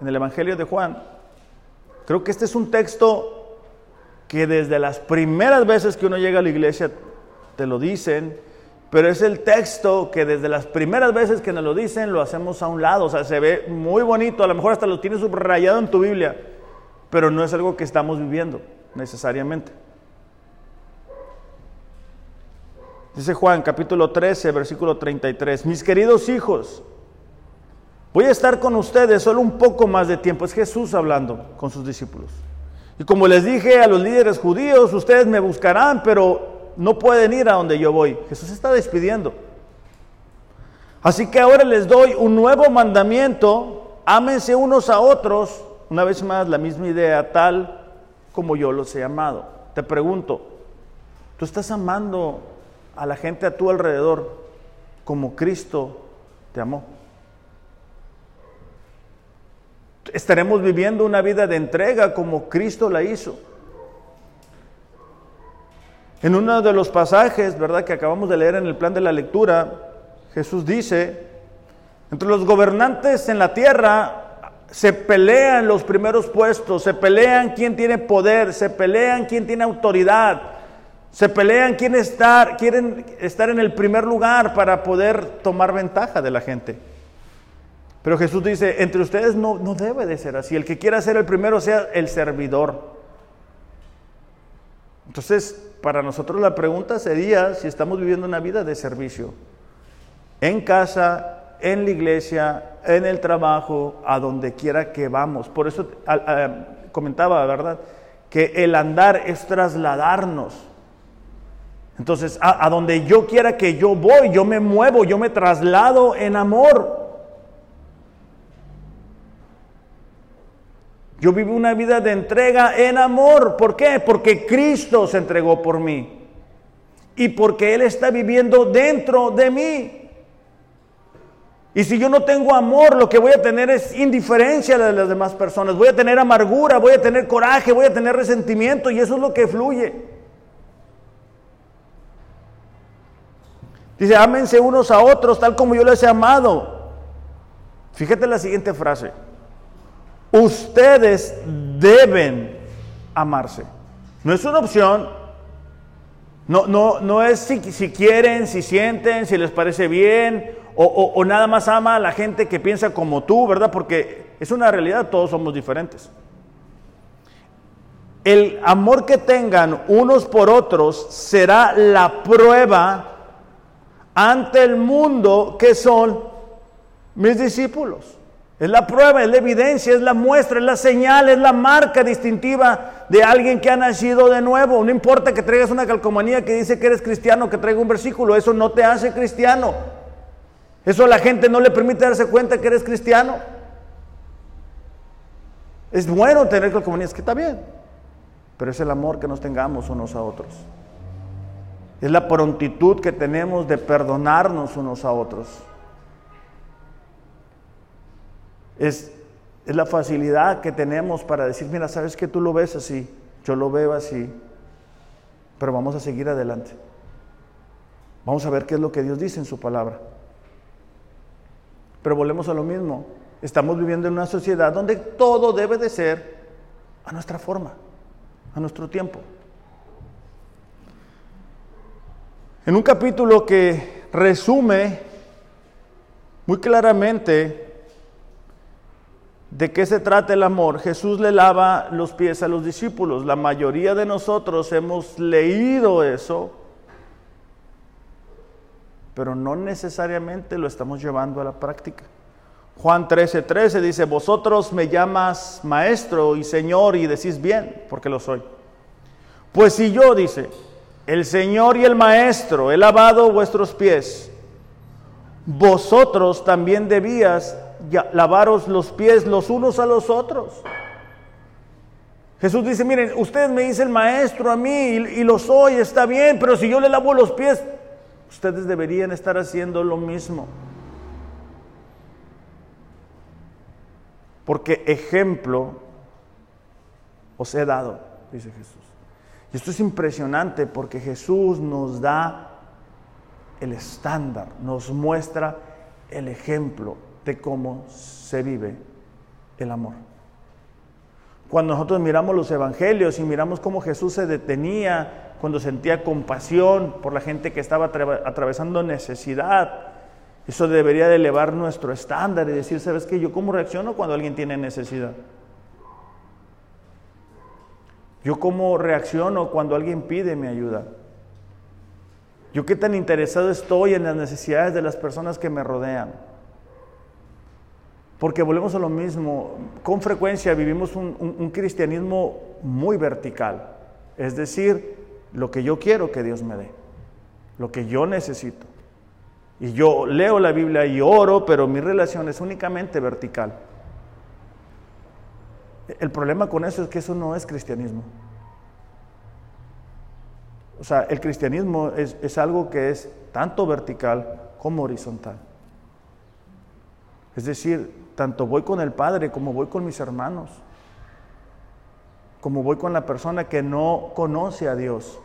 en el Evangelio de Juan, creo que este es un texto que desde las primeras veces que uno llega a la iglesia te lo dicen, pero es el texto que desde las primeras veces que nos lo dicen lo hacemos a un lado, o sea, se ve muy bonito, a lo mejor hasta lo tienes subrayado en tu Biblia, pero no es algo que estamos viviendo necesariamente. Dice Juan capítulo 13, versículo 33, mis queridos hijos, voy a estar con ustedes solo un poco más de tiempo, es Jesús hablando con sus discípulos. Y como les dije a los líderes judíos, ustedes me buscarán, pero no pueden ir a donde yo voy. Jesús está despidiendo. Así que ahora les doy un nuevo mandamiento, ámense unos a otros, una vez más la misma idea, tal como yo los he amado. Te pregunto, ¿tú estás amando a la gente a tu alrededor como Cristo te amó? ¿Estaremos viviendo una vida de entrega como Cristo la hizo? En uno de los pasajes, ¿verdad?, que acabamos de leer en el plan de la lectura, Jesús dice, entre los gobernantes en la tierra se pelean los primeros puestos, se pelean quién tiene poder, se pelean quién tiene autoridad, se pelean quién estar, quieren estar en el primer lugar para poder tomar ventaja de la gente. Pero Jesús dice, entre ustedes no, no debe de ser así. El que quiera ser el primero sea el servidor. Entonces, para nosotros la pregunta sería si estamos viviendo una vida de servicio. En casa, en la iglesia, en el trabajo, a donde quiera que vamos. Por eso comentaba, ¿verdad? que el andar es trasladarnos. Entonces, a, a, donde yo quiera que yo voy, yo me muevo, yo me traslado en amor. Yo vivo una vida de entrega en amor. ¿Por qué? Porque Cristo se entregó por mí. Y porque Él está viviendo dentro de mí. Y si yo no tengo amor, lo que voy a tener es indiferencia de las demás personas. Voy a tener amargura, voy a tener coraje, voy a tener resentimiento y eso es lo que fluye. Dice, ámense unos a otros tal como yo les he amado. Fíjate la siguiente frase. Ustedes deben amarse. No es una opción. No, no, no es si, quieren, si sienten, si les parece bien o, nada más ama a la gente que piensa como tú, ¿verdad? Porque es una realidad, todos somos diferentes. El amor que tengan unos por otros será la prueba ante el mundo que son mis discípulos. Es la prueba, es la evidencia, es la muestra, es la señal, es la marca distintiva de alguien que ha nacido de nuevo. No importa que traigas una calcomanía que dice que eres cristiano, que traiga un versículo, eso no te hace cristiano. Eso a la gente no le permite darse cuenta que eres cristiano. Es bueno tener es que está bien, pero es el amor que nos tengamos unos a otros. Es la prontitud que tenemos de perdonarnos unos a otros. Es, es la facilidad que tenemos para decir, mira, sabes que tú lo ves así, yo lo veo así, pero vamos a seguir adelante. Vamos a ver qué es lo que Dios dice en su palabra. Pero volvemos a lo mismo. Estamos viviendo en una sociedad donde todo debe de ser a nuestra forma, a nuestro tiempo. En un capítulo que resume muy claramente de qué se trata el amor, Jesús le lava los pies a los discípulos. La mayoría de nosotros hemos leído eso pero no necesariamente lo estamos llevando a la práctica. Juan 13:13 13 dice, vosotros me llamas maestro y señor y decís bien, porque lo soy. Pues si yo, dice, el Señor y el Maestro, he lavado vuestros pies, vosotros también debías lavaros los pies los unos a los otros. Jesús dice, miren, ustedes me dicen maestro a mí y, y lo soy, está bien, pero si yo le lavo los pies, Ustedes deberían estar haciendo lo mismo. Porque ejemplo os he dado, dice Jesús. Y esto es impresionante porque Jesús nos da el estándar, nos muestra el ejemplo de cómo se vive el amor. Cuando nosotros miramos los evangelios y miramos cómo Jesús se detenía cuando sentía compasión por la gente que estaba atravesando necesidad. Eso debería de elevar nuestro estándar y decir, ¿sabes qué? ¿Yo cómo reacciono cuando alguien tiene necesidad? ¿Yo cómo reacciono cuando alguien pide mi ayuda? ¿Yo qué tan interesado estoy en las necesidades de las personas que me rodean? Porque volvemos a lo mismo, con frecuencia vivimos un, cristianismo muy vertical, es decir, lo que yo quiero que Dios me dé, lo que yo necesito. Y yo leo la Biblia y oro, pero mi relación es únicamente vertical. El problema con eso es que eso no es cristianismo. O sea, el cristianismo es algo que es tanto vertical como horizontal. Es decir, tanto voy con el Padre como voy con mis hermanos como voy con la persona que no conoce a Dios.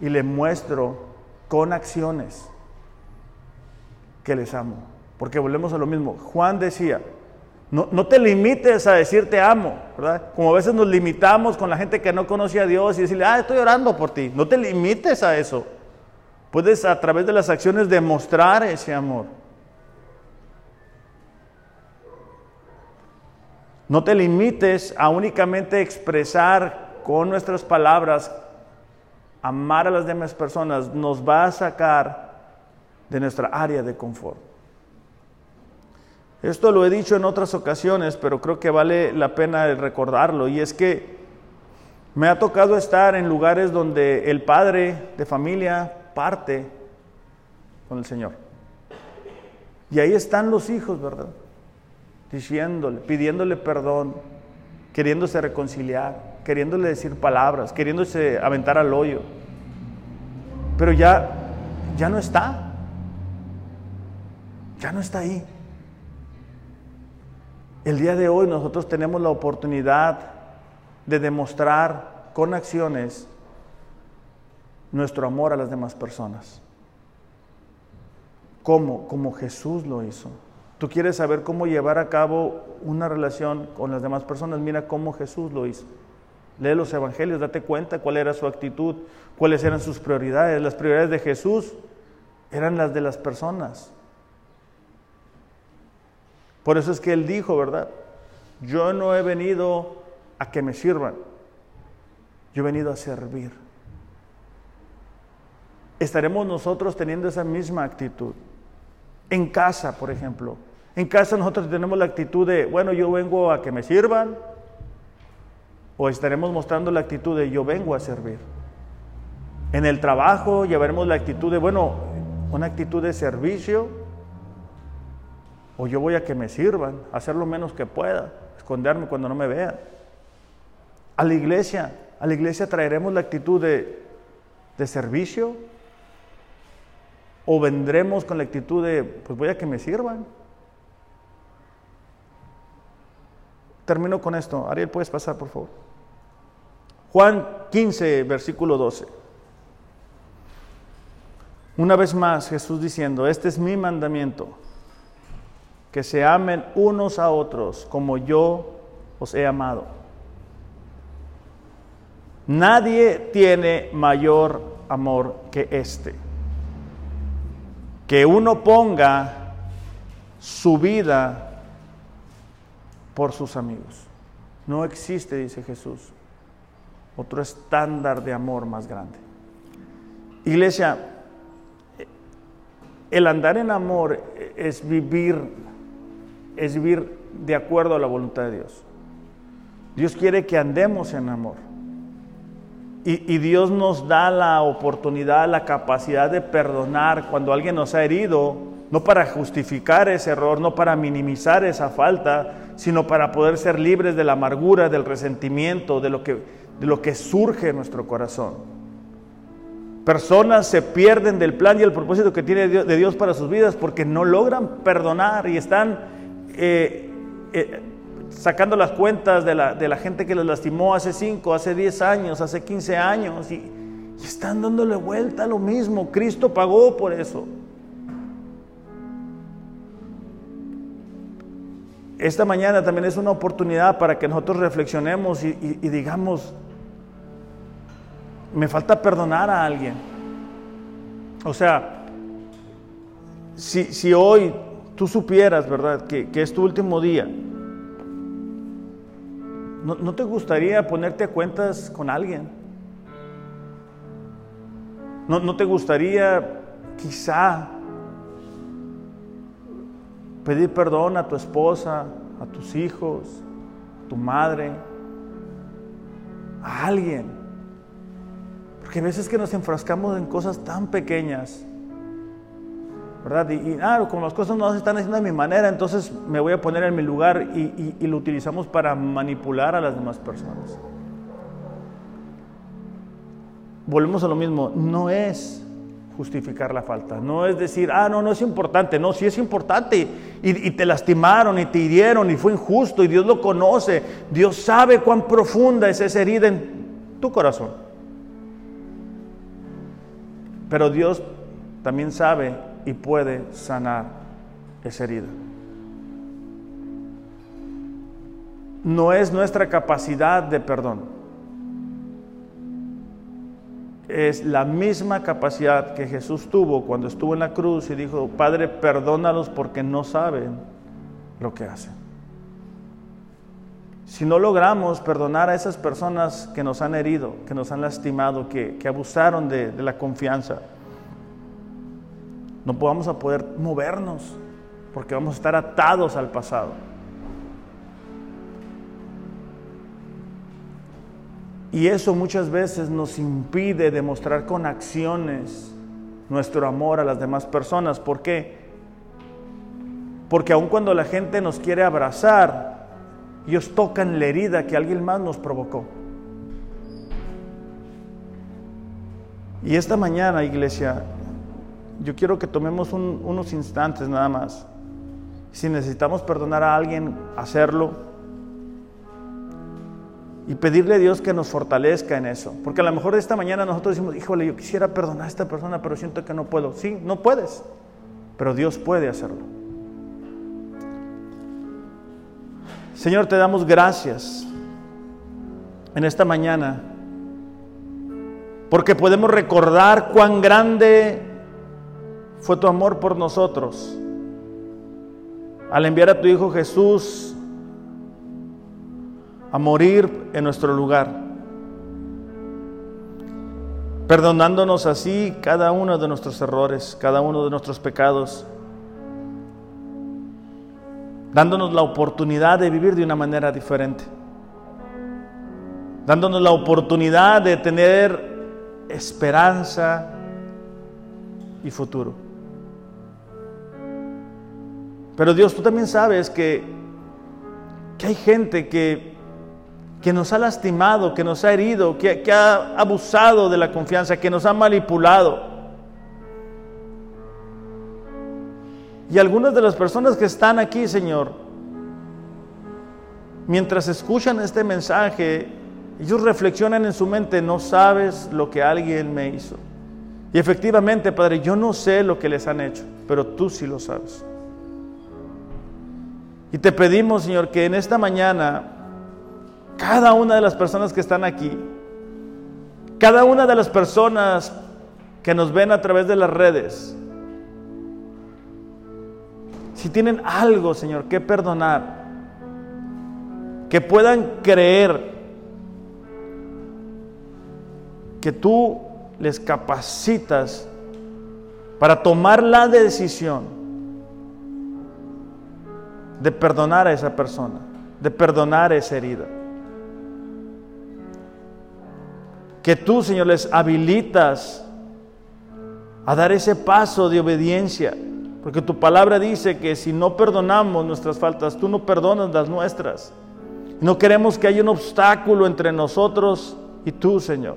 Y le muestro con acciones que les amo. Porque volvemos a lo mismo. Juan decía, no, no, te limites a decir te amo, ¿verdad? Como a veces nos limitamos con la gente que no conoce a Dios y decirle, ah, estoy orando por ti. No te limites a eso. Puedes a través de las acciones demostrar ese amor. No te limites a únicamente expresar con nuestras palabras, amar a las demás personas, nos va a sacar de nuestra área de confort. Esto lo he dicho en otras ocasiones, pero creo que vale la pena recordarlo, y es que me ha tocado estar en lugares donde el padre de familia parte con el Señor. Y ahí están los hijos, ¿verdad? Diciéndole, pidiéndole perdón, queriéndose reconciliar, queriéndole decir palabras, queriéndose aventar al hoyo. Pero ya, ya no está. Ya no está ahí. El día de hoy nosotros tenemos la oportunidad de demostrar con acciones nuestro amor a las demás personas. ¿Cómo? Como Jesús lo hizo. Tú quieres saber cómo llevar a cabo una relación con las demás personas, mira cómo Jesús lo hizo. Lee los evangelios, date cuenta cuál era su actitud, cuáles eran sus prioridades. Las prioridades de Jesús eran las de las personas. Por eso es que él dijo, ¿verdad? Yo no he venido a que me sirvan, yo he venido a servir. Estaremos nosotros teniendo esa misma actitud. En casa, por ejemplo. En casa nosotros tenemos la actitud de, bueno, yo vengo a que me sirvan. O estaremos mostrando la actitud de, yo vengo a servir. En el trabajo llevaremos la actitud de, bueno, una actitud de servicio. O yo voy a que me sirvan, hacer lo menos que pueda, esconderme cuando no me vean. A la iglesia, a la iglesia traeremos la actitud de, de servicio, o vendremos con la actitud de, pues voy a que me sirvan. Termino con esto. Ariel, puedes pasar, por favor. Juan 15, versículo 12. Una vez más Jesús diciendo, este es mi mandamiento, que se amen unos a otros como yo os he amado. Nadie tiene mayor amor que este que uno ponga su vida por sus amigos. No existe, dice Jesús, otro estándar de amor más grande. Iglesia, el andar en amor es vivir, es vivir de acuerdo a la voluntad de Dios. Dios quiere que andemos en amor. Y, Dios nos da la oportunidad, la capacidad de perdonar cuando alguien nos ha herido, no para justificar ese error, no para minimizar esa falta, sino para poder ser libres de la amargura, del resentimiento, de lo que, de lo que surge en nuestro corazón. Personas se pierden del plan y el propósito que tiene de Dios para sus vidas porque no logran perdonar y están eh, eh, sacando las cuentas de la, de la, gente que les lastimó hace 5, hace 10 años, hace 15 años, y, y están dándole vuelta a lo mismo. Cristo pagó por eso. Esta mañana también es una oportunidad para que nosotros reflexionemos y, digamos, me falta perdonar a alguien. O sea, si, si hoy tú supieras, ¿verdad?, que, que es tu último día, ¿No, te gustaría ponerte a cuentas con alguien? ¿No, ¿No te gustaría quizá pedir perdón a tu esposa, a tus hijos, a tu madre, a alguien? Porque a veces que nos enfrascamos en cosas tan pequeñas ¿verdad? Y, ah, como las cosas no se están haciendo de mi manera, entonces me voy a poner en mi lugar y, y lo utilizamos para manipular a las demás personas. Volvemos a lo mismo, no es justificar la falta, no es decir, ah, no, no es importante, no, sí es importante y, y, te lastimaron y te hirieron y fue injusto y Dios lo conoce, Dios sabe cuán profunda es esa herida en tu corazón. Pero Dios también sabe y puede sanar esa herida. No es nuestra capacidad de perdón. Es la misma capacidad que Jesús tuvo cuando estuvo en la cruz y dijo, Padre, perdónalos porque no saben lo que hacen. Si no logramos perdonar a esas personas que nos han herido, que nos han lastimado, que, abusaron de, de la confianza, no podamos a poder movernos. porque vamos a estar atados al pasado. Y eso muchas veces nos impide demostrar con acciones nuestro amor a las demás personas. ¿Por qué? Porque aun cuando la gente nos quiere abrazar, ellos tocan la herida que alguien más nos provocó. Y esta mañana, iglesia, yo quiero que tomemos unos instantes nada más. Si necesitamos perdonar a alguien, hacerlo y pedirle a Dios que nos fortalezca en eso. Porque a lo mejor esta mañana nosotros decimos, híjole, yo quisiera perdonar a esta persona, pero siento que no puedo. Sí, no puedes, pero Dios puede hacerlo. Señor, te damos gracias en esta mañana, porque podemos recordar cuán grande fue tu amor por nosotros al enviar a tu Hijo Jesús a morir en nuestro lugar, perdonándonos así cada uno de nuestros errores, cada uno de nuestros pecados, dándonos la oportunidad de vivir de una manera diferente, dándonos la oportunidad de tener esperanza y futuro. Pero Dios, tú también sabes que, que hay gente que que nos ha lastimado, que nos ha herido, que, ha abusado de la confianza, que nos ha manipulado. Y algunas de las personas que están aquí, Señor, mientras escuchan este mensaje, ellos reflexionan en su mente, no sabes lo que alguien me hizo. Y efectivamente, Padre, yo no sé lo que les han hecho, pero tú sí lo sabes. Y te pedimos, Señor, que en esta mañana cada una de las personas que están aquí, cada una de las personas que nos ven a través de las redes, si tienen algo, Señor, que perdonar, que puedan creer que tú les capacitas para tomar la decisión de perdonar a esa persona, de perdonar esa herida. Que tú, Señor, les habilitas a dar ese paso de obediencia. Porque tu palabra dice que si no perdonamos nuestras faltas, tú no perdonas las nuestras. No queremos que haya un obstáculo entre nosotros y tú, Señor.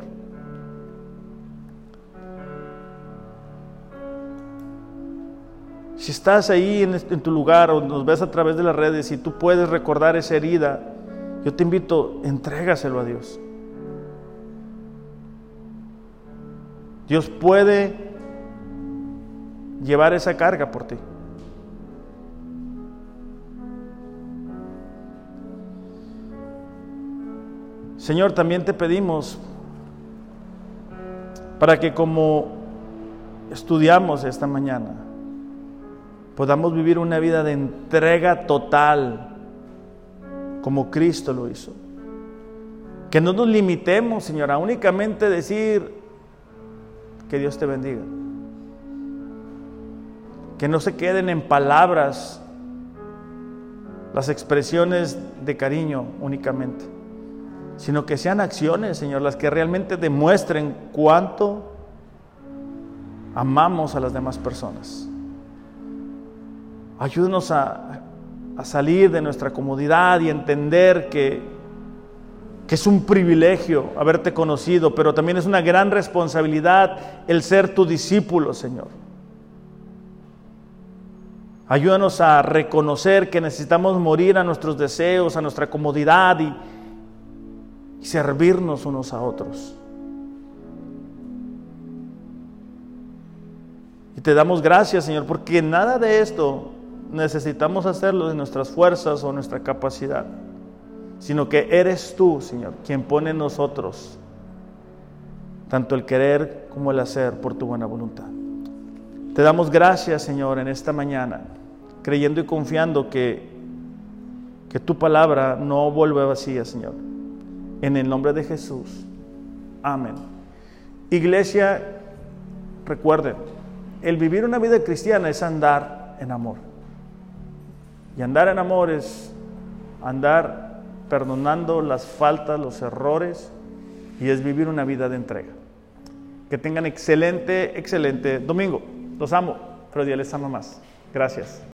Si estás ahí en, en, tu lugar o nos ves a través de las redes y tú puedes recordar esa herida, yo te invito, entrégaselo a Dios. Dios puede llevar esa carga por ti. Señor, también te pedimos para que como estudiamos esta mañana, podamos vivir una vida de entrega total, como Cristo lo hizo. Que no nos limitemos, Señor, a únicamente decir, que Dios te bendiga. Que no se queden en palabras las expresiones de cariño únicamente, sino que sean acciones, Señor, las que realmente demuestren cuánto amamos a las demás personas. Ayúdanos a, a salir de nuestra comodidad y entender que que es un privilegio haberte conocido, pero también es una gran responsabilidad el ser tu discípulo, Señor. Ayúdanos a reconocer que necesitamos morir a nuestros deseos, a nuestra comodidad y, servirnos unos a otros. Y te damos gracias, Señor, porque nada de esto necesitamos hacerlo de nuestras fuerzas o nuestra capacidad sino que eres tú, Señor, quien pone en nosotros tanto el querer como el hacer por tu buena voluntad. Te damos gracias, Señor, en esta mañana, creyendo y confiando que, que tu palabra no vuelve vacía, Señor. En el nombre de Jesús. Amén. Iglesia, recuerden, el vivir una vida cristiana es andar en amor. Y andar en amor es andar perdonando las faltas, los errores, y es vivir una vida de entrega. Que tengan excelente, excelente domingo. Los amo, pero Dios les ama más. Gracias.